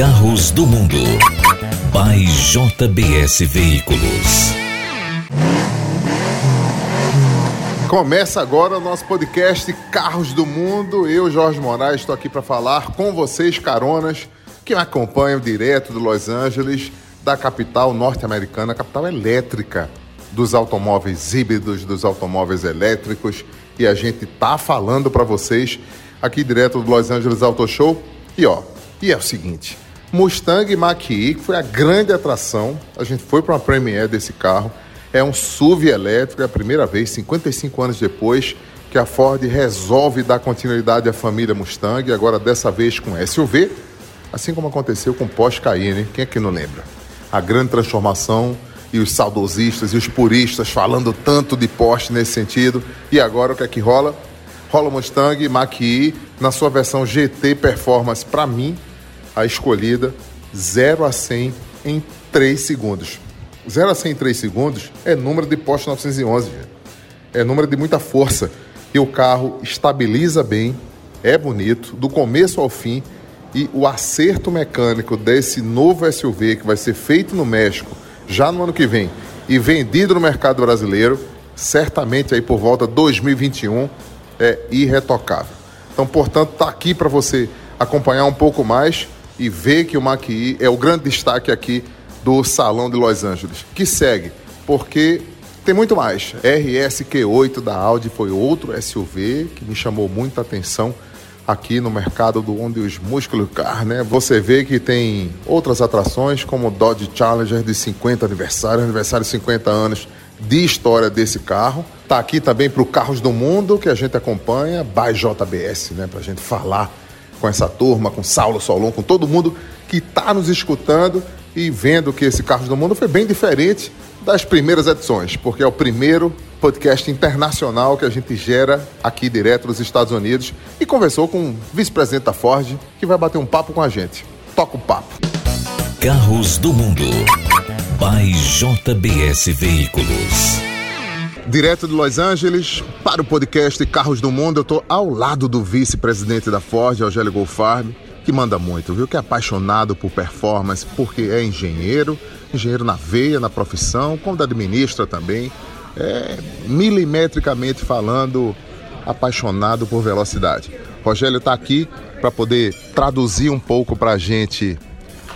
Carros do Mundo. By JBS Veículos. Começa agora o nosso podcast Carros do Mundo. Eu, Jorge Moraes, estou aqui para falar com vocês, caronas, que me acompanham direto de Los Angeles, da capital norte-americana, capital elétrica dos automóveis híbridos, dos automóveis elétricos. E a gente tá falando para vocês aqui direto do Los Angeles Auto Show. E ó, e é o seguinte, Mustang Mach-E, que foi a grande atração, a gente foi para uma premiere desse carro, é um SUV elétrico, é a primeira vez, 55 anos depois, que a Ford resolve dar continuidade à família Mustang, agora dessa vez com SUV, assim como aconteceu com Porsche Cayenne, quem é que não lembra? A grande transformação e os saudosistas e os puristas falando tanto de Porsche nesse sentido. E agora o que é que rola? Rola o Mustang Mach-E na sua versão GT Performance, para mim, a escolhida 0 a 100 em 3 segundos. 0 a 100 em 3 segundos é número de Porsche 911, gente. é número de muita força. E o carro estabiliza bem, é bonito, do começo ao fim. E o acerto mecânico desse novo SUV que vai ser feito no México já no ano que vem e vendido no mercado brasileiro, certamente aí por volta de 2021, é irretocável. Então, portanto, está aqui para você acompanhar um pouco mais e ver que o Mach-E é o grande destaque aqui do Salão de Los Angeles, que segue, porque tem muito mais. RSQ8 da Audi foi outro SUV que me chamou muita atenção aqui no mercado do onde os músculos car, né? Você vê que tem outras atrações como o Dodge Challenger de 50 aniversário, aniversário de 50 anos de história desse carro. Tá aqui também para o Carros do Mundo que a gente acompanha, by JBS, né? Para a gente falar com essa turma, com Saulo Solon, com todo mundo que está nos escutando e vendo que esse Carros do Mundo foi bem diferente das primeiras edições, porque é o primeiro podcast internacional que a gente gera aqui direto dos Estados Unidos e conversou com o vice-presidente da Ford que vai bater um papo com a gente. Toca o papo. Carros do Mundo. By JBS Veículos. Direto de Los Angeles para o podcast Carros do Mundo, eu estou ao lado do vice-presidente da Ford, Eugélio Golfarb, que manda muito, viu? Que é apaixonado por performance, porque é engenheiro, engenheiro na veia, na profissão, quando administra também, é, milimetricamente falando, apaixonado por velocidade. Rogério está aqui para poder traduzir um pouco para a gente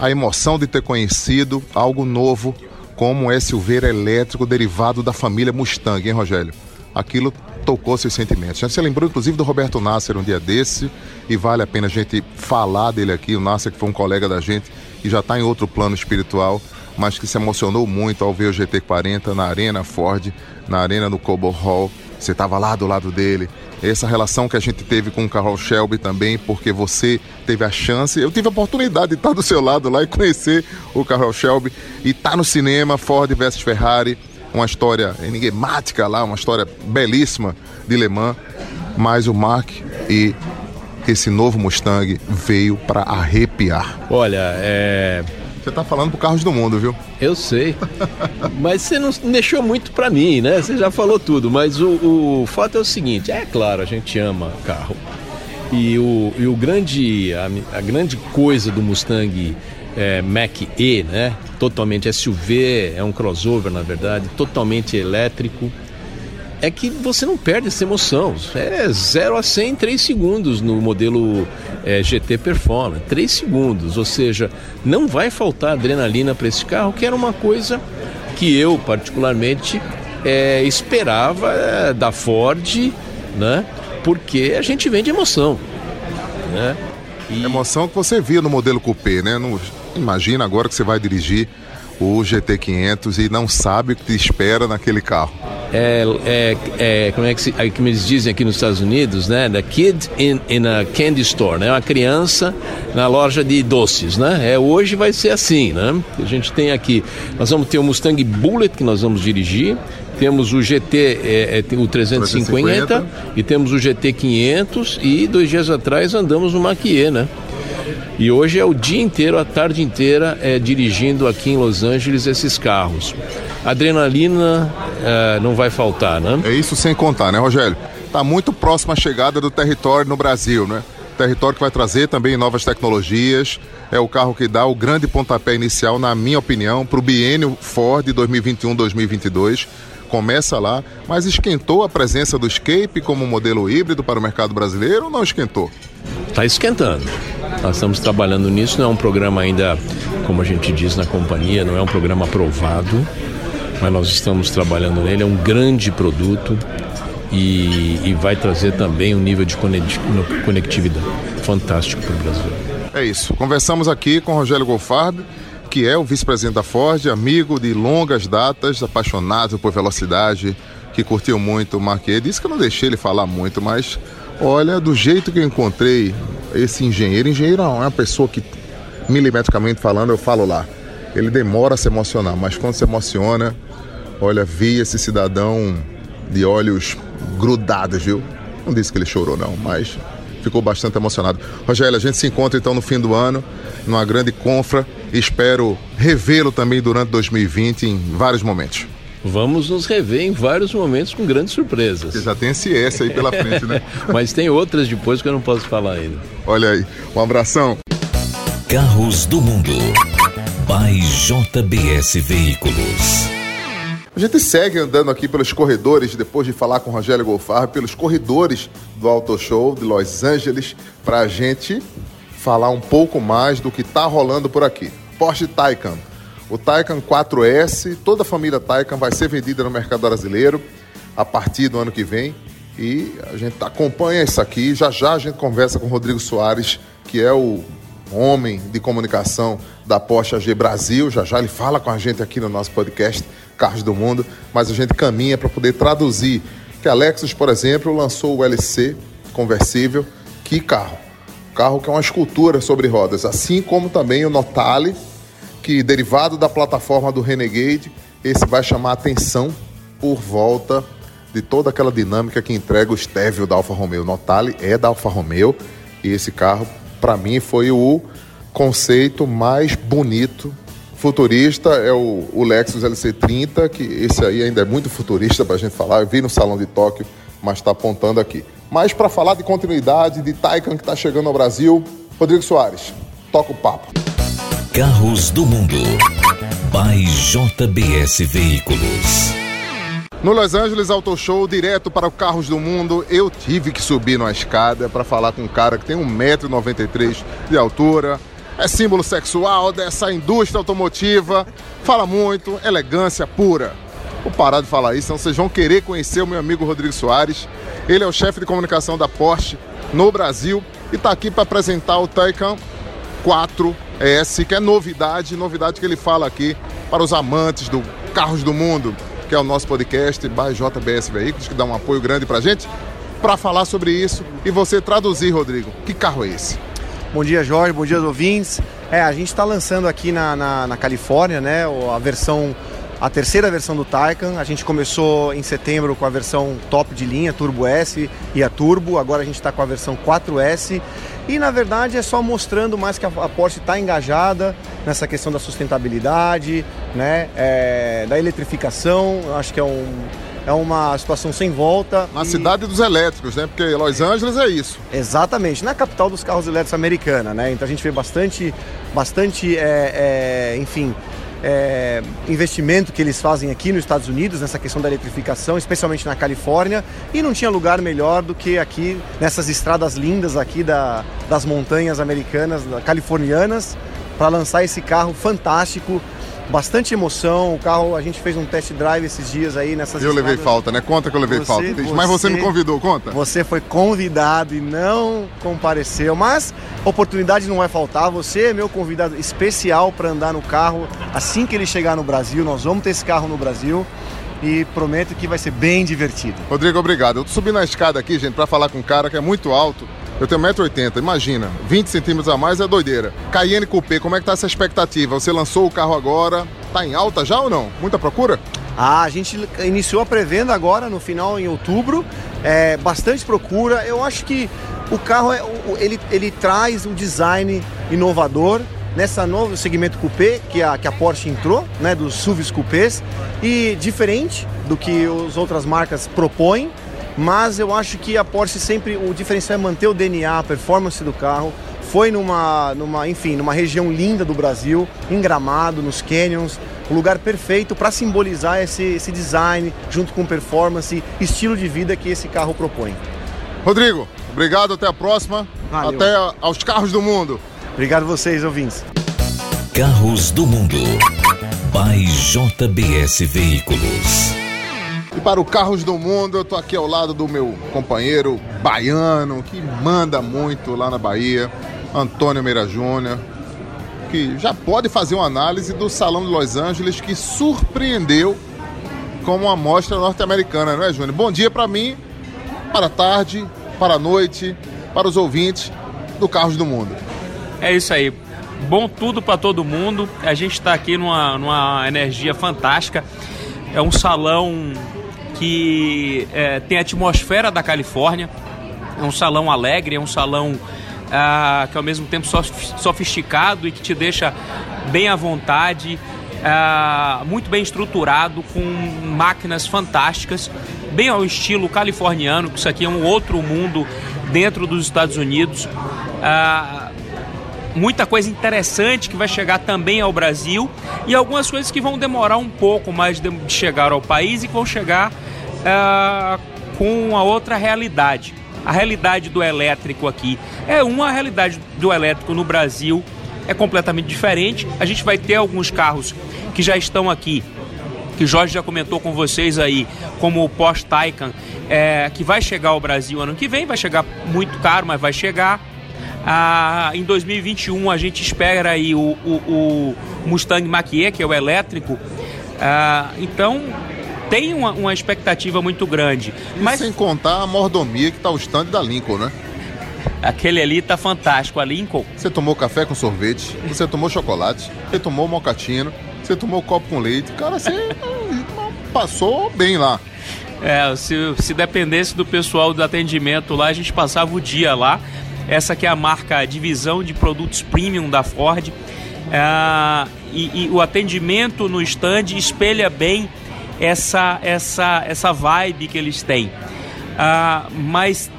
a emoção de ter conhecido algo novo como um SUV elétrico derivado da família Mustang, hein, Rogério? Aquilo tocou seus sentimentos. Já se lembrou, inclusive, do Roberto Nasser um dia desse, e vale a pena a gente falar dele aqui. O Nasser, que foi um colega da gente e já está em outro plano espiritual, mas que se emocionou muito ao ver o GT40 na Arena Ford, na Arena do Cobo Hall. Você estava lá do lado dele. Essa relação que a gente teve com o Carroll Shelby também, porque você teve a chance, eu tive a oportunidade de estar do seu lado lá e conhecer o Carroll Shelby. E tá no cinema, Ford versus Ferrari, uma história enigmática lá, uma história belíssima de Le Mans. Mas o Mark e esse novo Mustang veio para arrepiar. Olha, é você tá falando pro Carros do Mundo, viu? Eu sei. mas você não deixou muito para mim, né? Você já falou tudo. Mas o, o fato é o seguinte: é claro, a gente ama carro. E o, e o grande, a, a grande coisa do Mustang é, Mach-E, né? Totalmente SUV, é um crossover na verdade, totalmente elétrico é que você não perde essa emoção. É 0 a 100 em 3 segundos no modelo é, GT Performance. 3 segundos, ou seja, não vai faltar adrenalina para esse carro, que era uma coisa que eu, particularmente, é, esperava é, da Ford, né? Porque a gente vende emoção. Né? E... Emoção que você via no modelo Coupé, né? Imagina agora que você vai dirigir o GT500 e não sabe o que te espera naquele carro é, é, é, como é que, se, é eles dizem aqui nos Estados Unidos, né? The kid in, in a candy store, né? Uma criança na loja de doces, né? É, hoje vai ser assim, né? A gente tem aqui, nós vamos ter o Mustang Bullet que nós vamos dirigir, temos o GT, é, é, o 350, 350, e temos o GT 500 e dois dias atrás andamos no Mach-E, né? E hoje é o dia inteiro, a tarde inteira, é, dirigindo aqui em Los Angeles esses carros. Adrenalina é, não vai faltar, né? É isso sem contar, né, Rogério? Está muito próximo a chegada do território no Brasil, né? território que vai trazer também novas tecnologias. É o carro que dá o grande pontapé inicial, na minha opinião, para o biênio Ford 2021-2022. Começa lá, mas esquentou a presença do Escape como modelo híbrido para o mercado brasileiro ou não esquentou? Está esquentando. Nós estamos trabalhando nisso, não é um programa ainda, como a gente diz na companhia, não é um programa aprovado, mas nós estamos trabalhando nele. É um grande produto e, e vai trazer também um nível de conectividade fantástico para o Brasil. É isso. Conversamos aqui com Rogério Golfarb, que é o vice-presidente da Ford, amigo de longas datas, apaixonado por velocidade, que curtiu muito o Marquet. Disse que eu não deixei ele falar muito, mas olha, do jeito que eu encontrei esse engenheiro, engenheiro é uma pessoa que, milimetricamente falando, eu falo lá, ele demora a se emocionar, mas quando se emociona, olha, vi esse cidadão de olhos grudados, viu? Não disse que ele chorou, não, mas ficou bastante emocionado. Rogério, a gente se encontra então no fim do ano, numa grande confra. Espero revê-lo também durante 2020 em vários momentos. Vamos nos rever em vários momentos com grandes surpresas. Você já tem esse S aí pela frente, né? Mas tem outras depois que eu não posso falar ainda. Olha aí, um abração. Carros do Mundo. By JBS Veículos. A gente segue andando aqui pelos corredores, depois de falar com o Rogério Golfar, pelos corredores do Auto Show de Los Angeles, para a gente falar um pouco mais do que está rolando por aqui. Porsche Taycan. O Taycan 4S, toda a família Taycan vai ser vendida no mercado brasileiro a partir do ano que vem. E a gente acompanha isso aqui. Já já a gente conversa com o Rodrigo Soares, que é o homem de comunicação da Porsche AG Brasil. Já já ele fala com a gente aqui no nosso podcast Carros do Mundo, mas a gente caminha para poder traduzir. Que a Lexus, por exemplo, lançou o LC conversível. Que carro! Carro que é uma escultura sobre rodas, assim como também o Notale, que derivado da plataforma do Renegade, esse vai chamar atenção por volta de toda aquela dinâmica que entrega o Stevio da Alfa Romeo. Notale é da Alfa Romeo e esse carro, para mim, foi o conceito mais bonito futurista é o, o, Lexus LC30, que esse aí ainda é muito futurista para a gente falar. Eu vi no Salão de Tóquio, mas está apontando aqui. Mas para falar de continuidade, de Taycan que está chegando ao Brasil, Rodrigo Soares, toca o papo. Carros do Mundo, by JBS Veículos. No Los Angeles Auto Show, direto para o Carros do Mundo, eu tive que subir numa escada para falar com um cara que tem 1,93m de altura, é símbolo sexual dessa indústria automotiva. Fala muito, elegância pura. Vou parar de falar isso, senão vocês vão querer conhecer o meu amigo Rodrigo Soares. Ele é o chefe de comunicação da Porsche no Brasil e está aqui para apresentar o Taycan 4S, que é novidade, novidade que ele fala aqui para os amantes do Carros do Mundo, que é o nosso podcast by JBS Veículos, que dá um apoio grande para a gente, para falar sobre isso e você traduzir, Rodrigo. Que carro é esse? Bom dia, Jorge. Bom dia, ouvintes. É, a gente está lançando aqui na, na, na, Califórnia, né, a versão, a terceira versão do Taycan. A gente começou em setembro com a versão top de linha, Turbo S e a Turbo. Agora a gente está com a versão 4S. E na verdade é só mostrando mais que a, Porsche está engajada nessa questão da sustentabilidade, né, é, da eletrificação. Eu acho que é um é uma situação sem volta. Na e... cidade dos elétricos, né? Porque Los Angeles é isso. Exatamente, na capital dos carros elétricos americana, né? Então a gente vê bastante, bastante, é, é, enfim, é, investimento que eles fazem aqui nos Estados Unidos nessa questão da eletrificação, especialmente na Califórnia, e não tinha lugar melhor do que aqui nessas estradas lindas aqui da, das montanhas americanas, californianas, para lançar esse carro fantástico bastante emoção. O carro, a gente fez um test drive esses dias aí nessas Eu levei falta, né? Conta que eu levei você, falta. Você, mas você me convidou, conta. Você foi convidado e não compareceu, mas oportunidade não vai faltar. Você é meu convidado especial para andar no carro assim que ele chegar no Brasil. Nós vamos ter esse carro no Brasil e prometo que vai ser bem divertido. Rodrigo, obrigado. Eu tô subindo a escada aqui, gente, para falar com um cara que é muito alto. Eu tenho 1,80m, imagina, 20 centímetros a mais é doideira. Cayenne Coupé, como é que tá essa expectativa? Você lançou o carro agora, tá em alta já ou não? Muita procura? Ah, a gente iniciou a pré-venda agora, no final, em outubro. É, bastante procura. Eu acho que o carro, é, ele, ele traz um design inovador nessa novo segmento coupé que a, que a Porsche entrou, né, dos SUVs coupés, e diferente do que as outras marcas propõem mas eu acho que a Porsche sempre, o diferencial é manter o DNA, a performance do carro. Foi numa, numa, enfim, numa região linda do Brasil, em Gramado, nos canyons, o lugar perfeito para simbolizar esse, esse design, junto com performance, estilo de vida que esse carro propõe. Rodrigo, obrigado, até a próxima. Valeu. Até aos carros do mundo. Obrigado a vocês, ouvintes. Carros do Mundo. By JBS Veículos. E para o Carros do Mundo, eu estou aqui ao lado do meu companheiro baiano, que manda muito lá na Bahia, Antônio Meira Júnior, que já pode fazer uma análise do Salão de Los Angeles, que surpreendeu como uma amostra norte-americana, não é, Júnior? Bom dia para mim, para a tarde, para a noite, para os ouvintes do Carros do Mundo. É isso aí. Bom tudo para todo mundo. A gente está aqui numa, numa energia fantástica. É um salão que é, tem a atmosfera da Califórnia. É um salão alegre, é um salão ah, que ao mesmo tempo sofisticado e que te deixa bem à vontade, ah, muito bem estruturado, com máquinas fantásticas, bem ao estilo californiano, que isso aqui é um outro mundo dentro dos Estados Unidos. Ah, muita coisa interessante que vai chegar também ao Brasil e algumas coisas que vão demorar um pouco mais de chegar ao país e que vão chegar com uma outra realidade a realidade do elétrico aqui é uma, a realidade do elétrico no Brasil é completamente diferente. A gente vai ter alguns carros que já estão aqui, que Jorge já comentou com vocês aí, como o Porsche Taycan, é, que vai chegar ao Brasil ano que vem, vai chegar muito caro, mas vai chegar. Ah, em 2021 a gente espera aí o, o, o Mustang Mach-E, que é o elétrico. Ah, então tem uma, uma expectativa muito grande. E mas sem contar a mordomia que está o stand da Lincoln, né? Aquele ali tá fantástico, a Lincoln. Você tomou café com sorvete, você tomou chocolate, você tomou mocatino, você tomou copo com leite. Cara, você passou bem lá. É, se, se dependesse do pessoal do atendimento lá, a gente passava o dia lá. Essa que é a marca Divisão de Produtos Premium da Ford. É, e, e o atendimento no stand espelha bem essa, essa, essa vibe que eles têm. Ah, mas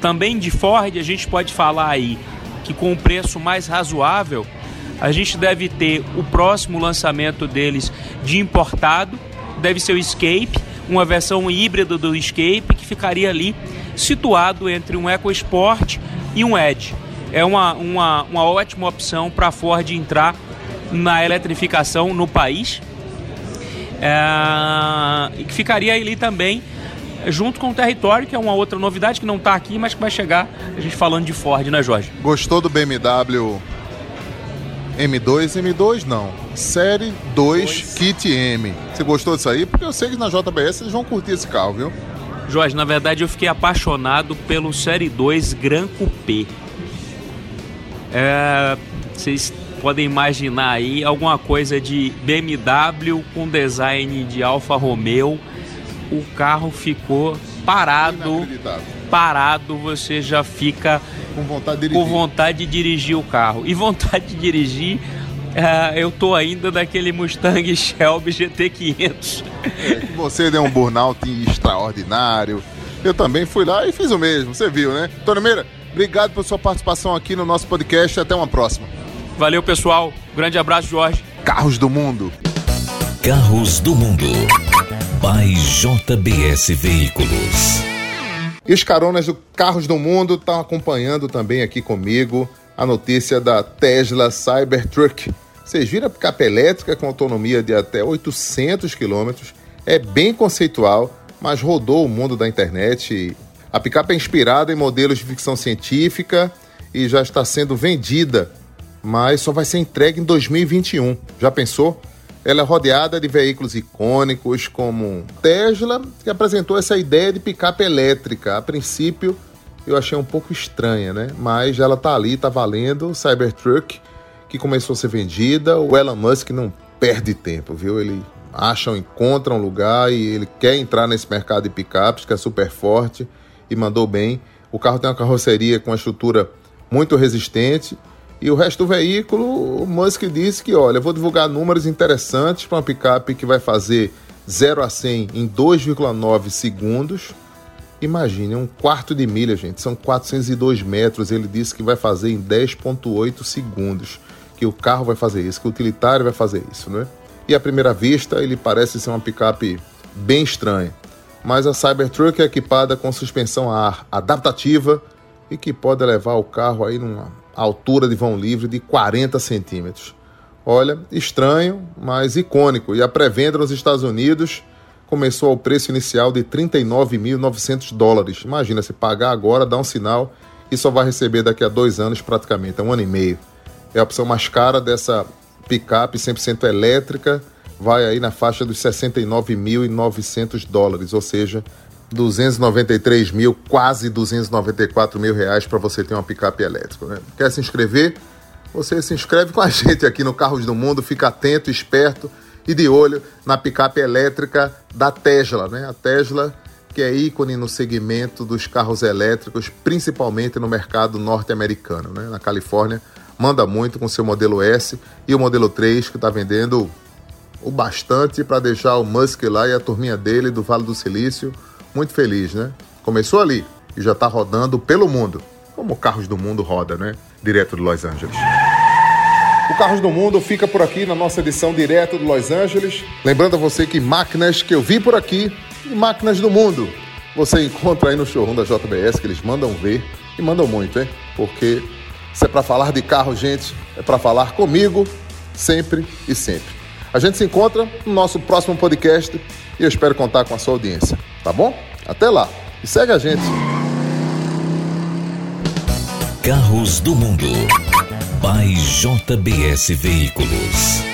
também de Ford a gente pode falar aí que com um preço mais razoável a gente deve ter o próximo lançamento deles de importado, deve ser o Escape, uma versão híbrida do Escape que ficaria ali situado entre um EcoSport e um Edge. É uma, uma, uma ótima opção para a Ford entrar na eletrificação no país é, e que ficaria ali também junto com o território, que é uma outra novidade que não está aqui, mas que vai chegar, a gente falando de Ford, né, Jorge? Gostou do BMW M2? M2 não. Série 2 Dois. Kit M. Você gostou disso aí? Porque eu sei que na JBS eles vão curtir esse carro, viu? Jorge, na verdade eu fiquei apaixonado pelo Série 2 Gran Coupé. É, vocês podem imaginar aí alguma coisa de BMW com design de Alfa Romeo. O carro ficou parado, parado, você já fica com vontade, com vontade de dirigir o carro. E vontade de dirigir, uh, eu tô ainda daquele Mustang Shelby GT500. É, você deu um burnout extraordinário. Eu também fui lá e fiz o mesmo, você viu, né? Tony Meira, obrigado pela sua participação aqui no nosso podcast. Até uma próxima. Valeu, pessoal. Grande abraço, Jorge. Carros do Mundo. Carros do Mundo. By JBS Veículos. E os caronas do Carros do Mundo estão acompanhando também aqui comigo a notícia da Tesla Cybertruck. Vocês viram a picape elétrica com autonomia de até 800 km. É bem conceitual, mas rodou o mundo da internet. A picape é inspirada em modelos de ficção científica e já está sendo vendida mas só vai ser entregue em 2021. Já pensou? Ela é rodeada de veículos icônicos como Tesla, que apresentou essa ideia de picape elétrica. A princípio, eu achei um pouco estranha, né? Mas ela tá ali, tá valendo. Cybertruck, que começou a ser vendida. O Elon Musk não perde tempo, viu? Ele acha, encontra um lugar e ele quer entrar nesse mercado de picapes, que é super forte, e mandou bem. O carro tem uma carroceria com uma estrutura muito resistente e o resto do veículo, o Musk disse que, olha, vou divulgar números interessantes para uma picape que vai fazer 0 a 100 em 2,9 segundos. Imagine, um quarto de milha, gente, são 402 metros. Ele disse que vai fazer em 10,8 segundos. Que o carro vai fazer isso, que o utilitário vai fazer isso, né? E à primeira vista, ele parece ser uma picape bem estranha. Mas a Cybertruck é equipada com suspensão a ar adaptativa e que pode levar o carro aí numa altura de vão livre de 40 centímetros. Olha, estranho, mas icônico. E a pré-venda nos Estados Unidos começou ao preço inicial de 39.900 dólares. Imagina, se pagar agora, dá um sinal e só vai receber daqui a dois anos praticamente, um ano e meio. É a opção mais cara dessa picape 100% elétrica, vai aí na faixa dos 69.900 dólares, ou seja, 293 mil, quase 294 mil reais para você ter uma picape elétrica. Né? Quer se inscrever? Você se inscreve com a gente aqui no Carros do Mundo, fica atento, esperto e de olho na picape elétrica da Tesla, né? A Tesla que é ícone no segmento dos carros elétricos, principalmente no mercado norte-americano, né? Na Califórnia, manda muito com seu modelo S e o modelo 3 que está vendendo o bastante para deixar o Musk lá e a turminha dele do Vale do Silício muito feliz, né? Começou ali e já está rodando pelo mundo, como Carros do Mundo roda, né? Direto de Los Angeles. O Carros do Mundo fica por aqui na nossa edição direto de Los Angeles. Lembrando a você que máquinas que eu vi por aqui e máquinas do mundo você encontra aí no showroom da JBS, que eles mandam ver e mandam muito, hein? Porque se é para falar de carro, gente, é para falar comigo sempre e sempre. A gente se encontra no nosso próximo podcast e eu espero contar com a sua audiência, tá bom? Até lá e segue a gente. Carros do Mundo by JBS Veículos.